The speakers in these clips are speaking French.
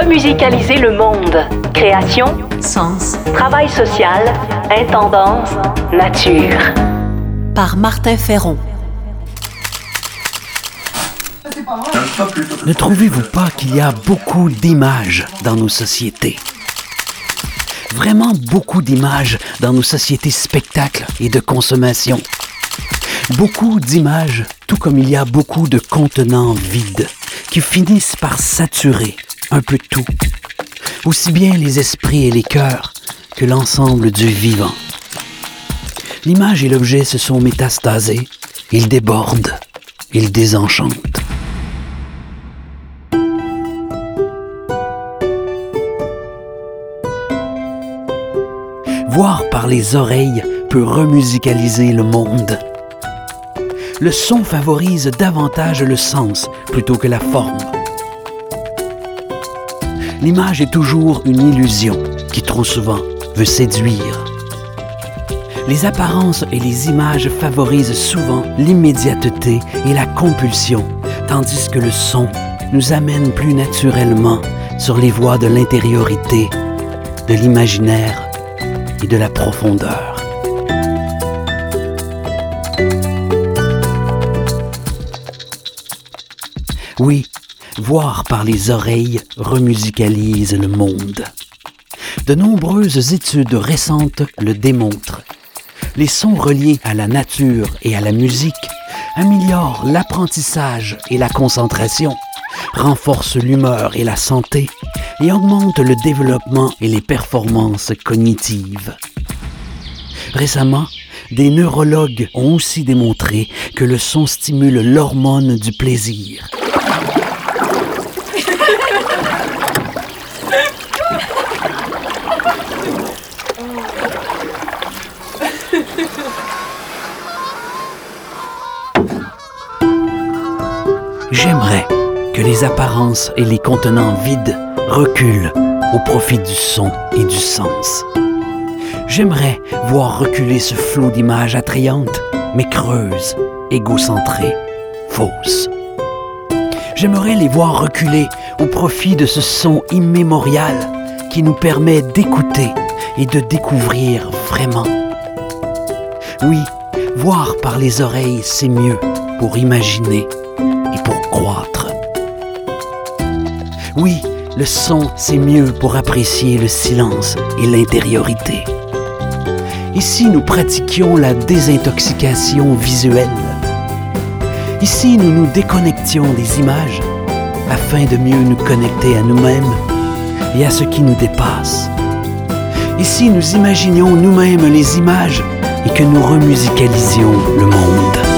Remusicaliser le monde. Création, sens, travail social, intendance, nature. Par Martin Ferron. Ne trouvez-vous pas qu'il y a beaucoup d'images dans nos sociétés? Vraiment beaucoup d'images dans nos sociétés spectacles et de consommation. Beaucoup d'images, tout comme il y a beaucoup de contenants vides qui finissent par saturer un peu tout, aussi bien les esprits et les cœurs que l'ensemble du vivant. L'image et l'objet se sont métastasés, ils débordent, ils désenchantent. Voir par les oreilles peut remusicaliser le monde. Le son favorise davantage le sens plutôt que la forme l'image est toujours une illusion qui trop souvent veut séduire. Les apparences et les images favorisent souvent l'immédiateté et la compulsion, tandis que le son nous amène plus naturellement sur les voies de l'intériorité, de l'imaginaire et de la profondeur. Oui, voir par les oreilles remusicalise le monde. De nombreuses études récentes le démontrent. Les sons reliés à la nature et à la musique améliorent l'apprentissage et la concentration, renforcent l'humeur et la santé et augmentent le développement et les performances cognitives. Récemment, des neurologues ont aussi démontré que le son stimule l'hormone du plaisir J'aimerais que les apparences et les contenants vides reculent au profit du son et du sens. J'aimerais voir reculer ce flot d'images attrayantes, mais creuses, égocentrées, fausses. J'aimerais les voir reculer au profit de ce son immémorial qui nous permet d'écouter et de découvrir vraiment. Oui, voir par les oreilles, c'est mieux pour imaginer Oui, le son, c'est mieux pour apprécier le silence et l'intériorité. Ici, nous pratiquions la désintoxication visuelle. Ici, nous nous déconnections des images afin de mieux nous connecter à nous-mêmes et à ce qui nous dépasse. Ici, nous imaginions nous-mêmes les images et que nous remusicalisions le monde.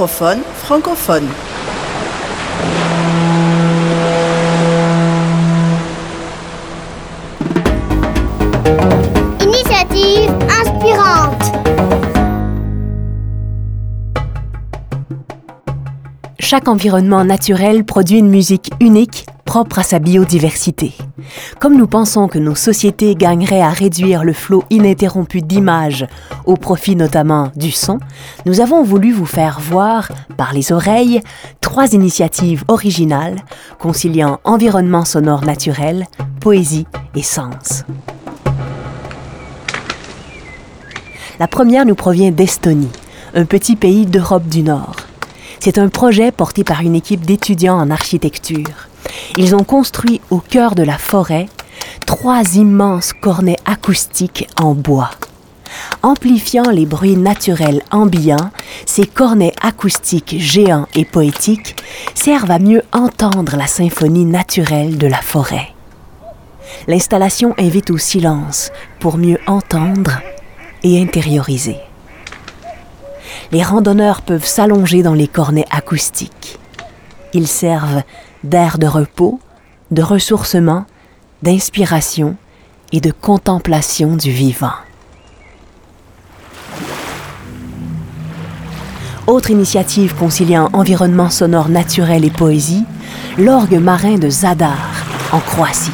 Microphone francophone. Initiative inspirante. Chaque environnement naturel produit une musique unique propre à sa biodiversité. Comme nous pensons que nos sociétés gagneraient à réduire le flot ininterrompu d'images au profit notamment du son, nous avons voulu vous faire voir, par les oreilles, trois initiatives originales conciliant environnement sonore naturel, poésie et sens. La première nous provient d'Estonie, un petit pays d'Europe du Nord. C'est un projet porté par une équipe d'étudiants en architecture. Ils ont construit au cœur de la forêt trois immenses cornets acoustiques en bois. Amplifiant les bruits naturels ambiants, ces cornets acoustiques géants et poétiques servent à mieux entendre la symphonie naturelle de la forêt. L'installation invite au silence pour mieux entendre et intérioriser. Les randonneurs peuvent s'allonger dans les cornets acoustiques. Ils servent d'air de repos, de ressourcement, d'inspiration et de contemplation du vivant. Autre initiative conciliant environnement sonore naturel et poésie, l'orgue marin de Zadar, en Croatie.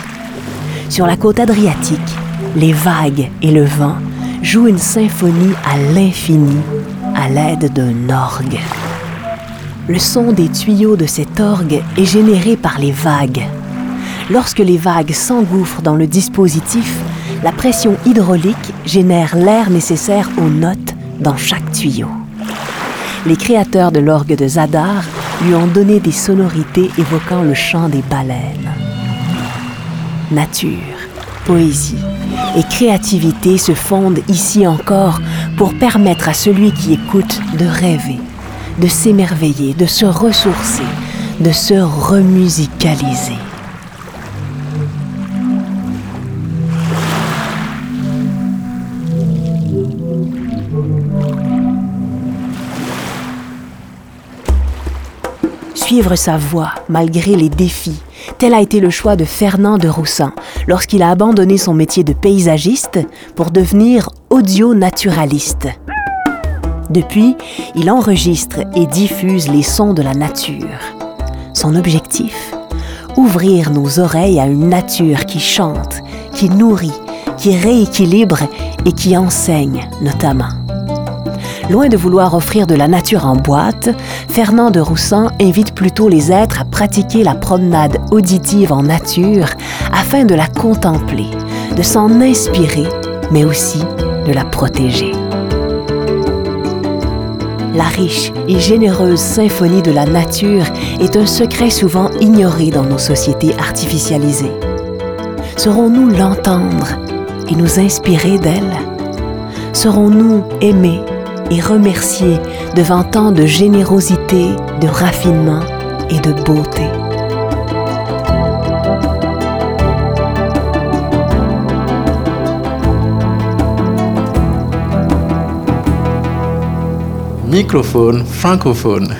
Sur la côte adriatique, les vagues et le vent jouent une symphonie à l'infini à l'aide d'un orgue. Le son des tuyaux de cet orgue est généré par les vagues. Lorsque les vagues s'engouffrent dans le dispositif, la pression hydraulique génère l'air nécessaire aux notes dans chaque tuyau. Les créateurs de l'orgue de Zadar lui ont donné des sonorités évoquant le chant des baleines. Nature, poésie et créativité se fondent ici encore pour permettre à celui qui écoute de rêver, de s'émerveiller, de se ressourcer, de se remusicaliser. Suivre sa voie malgré les défis, tel a été le choix de Fernand de Roussan lorsqu'il a abandonné son métier de paysagiste pour devenir audio-naturaliste. Depuis, il enregistre et diffuse les sons de la nature. Son objectif Ouvrir nos oreilles à une nature qui chante, qui nourrit, qui rééquilibre et qui enseigne notamment. Loin de vouloir offrir de la nature en boîte, Fernand de Roussan invite plutôt les êtres à pratiquer la promenade auditive en nature afin de la contempler, de s'en inspirer, mais aussi de la protéger. La riche et généreuse symphonie de la nature est un secret souvent ignoré dans nos sociétés artificialisées. Saurons-nous l'entendre et nous inspirer d'elle? Serons-nous aimés et remercier devant tant de générosité, de raffinement et de beauté? Microphone francophone.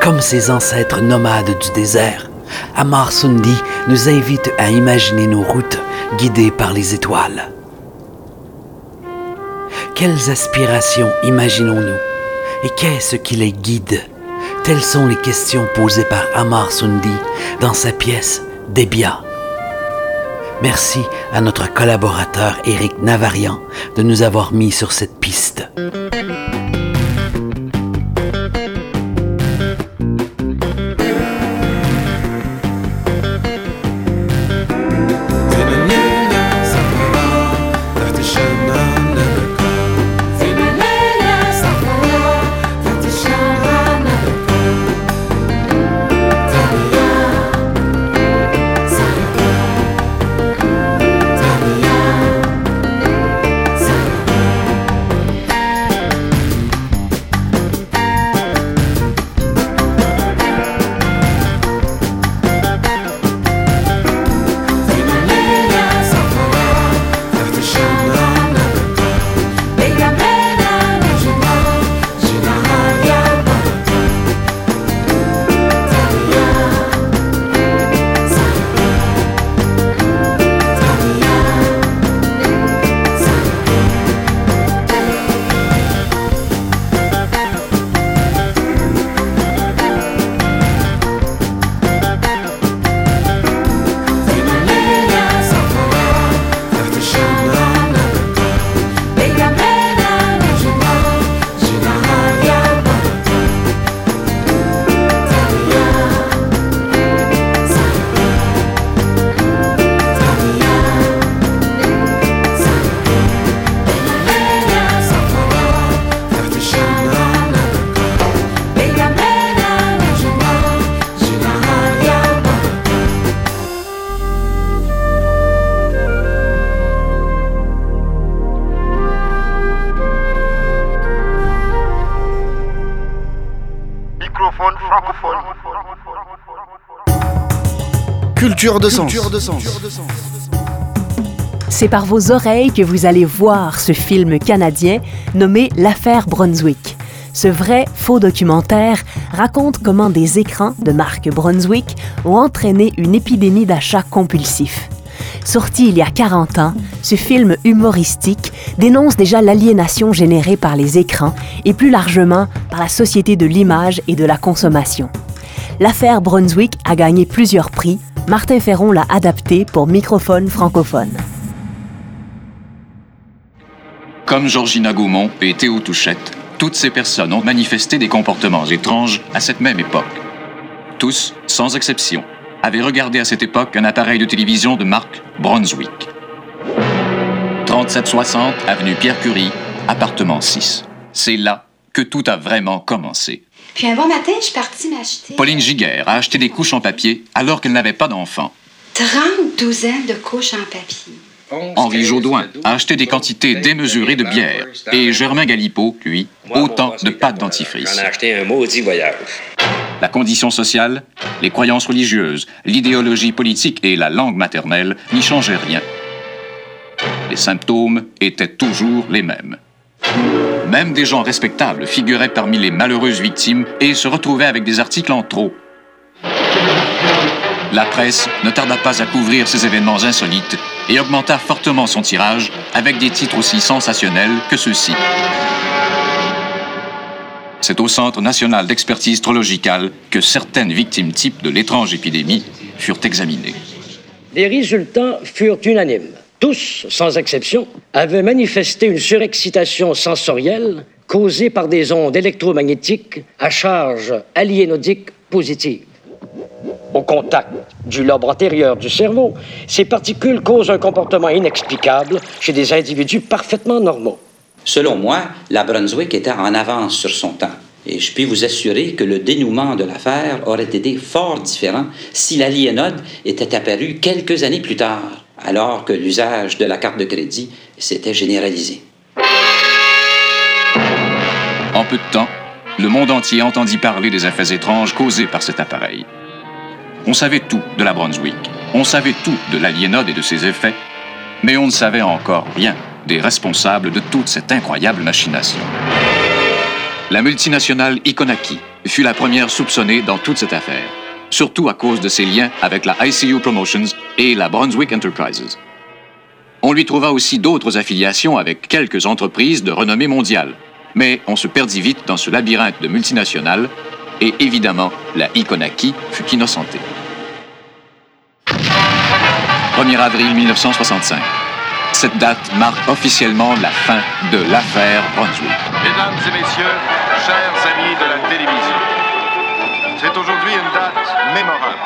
Comme ses ancêtres nomades du désert, Amar Sundi nous invite à imaginer nos routes guidées par les étoiles. Quelles aspirations imaginons-nous? Et qu'est-ce qui les guide? Telles sont les questions posées par Amar Sundi dans sa pièce Débia. Merci à notre collaborateur Éric Navarian de nous avoir mis sur cette piste. Culture de sens. Culture de sens. C'est par vos oreilles que vous allez voir ce film canadien nommé L'affaire Brunswick. Ce vrai faux documentaire raconte comment des écrans de marque Brunswick ont entraîné une épidémie d'achats compulsifs. Sorti il y a 40 ans, ce film humoristique dénonce déjà l'aliénation générée par les écrans et plus largement par la société de l'image et de la consommation. L'affaire Brunswick a gagné plusieurs prix. Martin Ferron l'a adapté pour microphone francophone. Comme Georgina Gaumont et Théo Touchette, toutes ces personnes ont manifesté des comportements étranges à cette même époque. Tous, sans exception, avaient regardé à cette époque un appareil de télévision de marque Brunswick. 3760 avenue Pierre Curie, appartement 6. C'est là que tout a vraiment commencé. Puis un bon matin, je suis partie m'acheter. Pauline Giguère a acheté des couches en papier alors qu'elle n'avait pas d'enfant. 30 douzaines de couches en papier. Henri Jaudoin a acheté des quantités démesurées de bière. Et Germain Galipeau, lui, autant de pâtes dentifrice. J'en ai acheté un maudit voyage. La condition sociale, les croyances religieuses, l'idéologie politique et la langue maternelle n'y changeaient rien. Les symptômes étaient toujours les mêmes. Même des gens respectables figuraient parmi les malheureuses victimes et se retrouvaient avec des articles en trop. La presse ne tarda pas à couvrir ces événements insolites et augmenta fortement son tirage avec des titres aussi sensationnels que ceux-ci. C'est au Centre national d'expertise trologicale que certaines victimes types de l'étrange épidémie furent examinées. Les résultats furent unanimes. Tous, sans exception, avaient manifesté une surexcitation sensorielle causée par des ondes électromagnétiques à charge aliénodique positive. Au contact du lobe antérieur du cerveau, ces particules causent un comportement inexplicable chez des individus parfaitement normaux. Selon moi, la Brunswick était en avance sur son temps. Et je puis vous assurer que le dénouement de l'affaire aurait été fort différent si l'aliénode était apparu quelques années plus tard, alors que l'usage de la carte de crédit s'était généralisé. En peu de temps, le monde entier entendit parler des effets étranges causés par cet appareil. On savait tout de la Brunswick, on savait tout de l'aliénode et de ses effets, mais on ne savait encore rien des responsables de toute cette incroyable machination. La multinationale Iconaki fut la première soupçonnée dans toute cette affaire, surtout à cause de ses liens avec la ICU Promotions et la Brunswick Enterprises. On lui trouva aussi d'autres affiliations avec quelques entreprises de renommée mondiale, mais on se perdit vite dans ce labyrinthe de multinationales et évidemment, la Iconaki fut innocentée. 1er avril 1965. Cette date marque officiellement la fin de l'affaire Brunswick. Mesdames et messieurs, chers amis de la télévision, c'est aujourd'hui une date mémorable.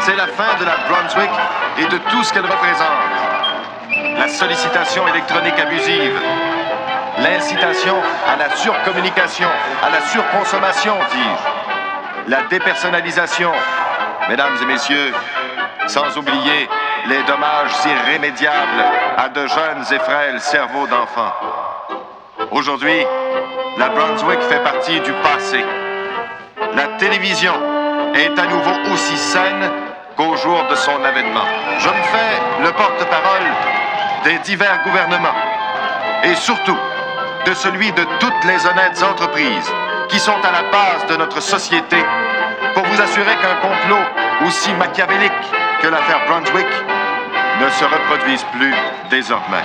C'est la fin de la Brunswick et de tout ce qu'elle représente. La sollicitation électronique abusive, l'incitation à la surcommunication, à la surconsommation, dis-je, la dépersonnalisation, mesdames et messieurs, sans oublier les dommages irrémédiables à de jeunes et frêles cerveaux d'enfants. Aujourd'hui, la Brunswick fait partie du passé. La télévision est à nouveau aussi saine qu'au jour de son avènement. Je me fais le porte-parole des divers gouvernements et surtout de celui de toutes les honnêtes entreprises qui sont à la base de notre société pour vous assurer qu'un complot aussi machiavélique que l'affaire Brunswick ne se reproduise plus désormais.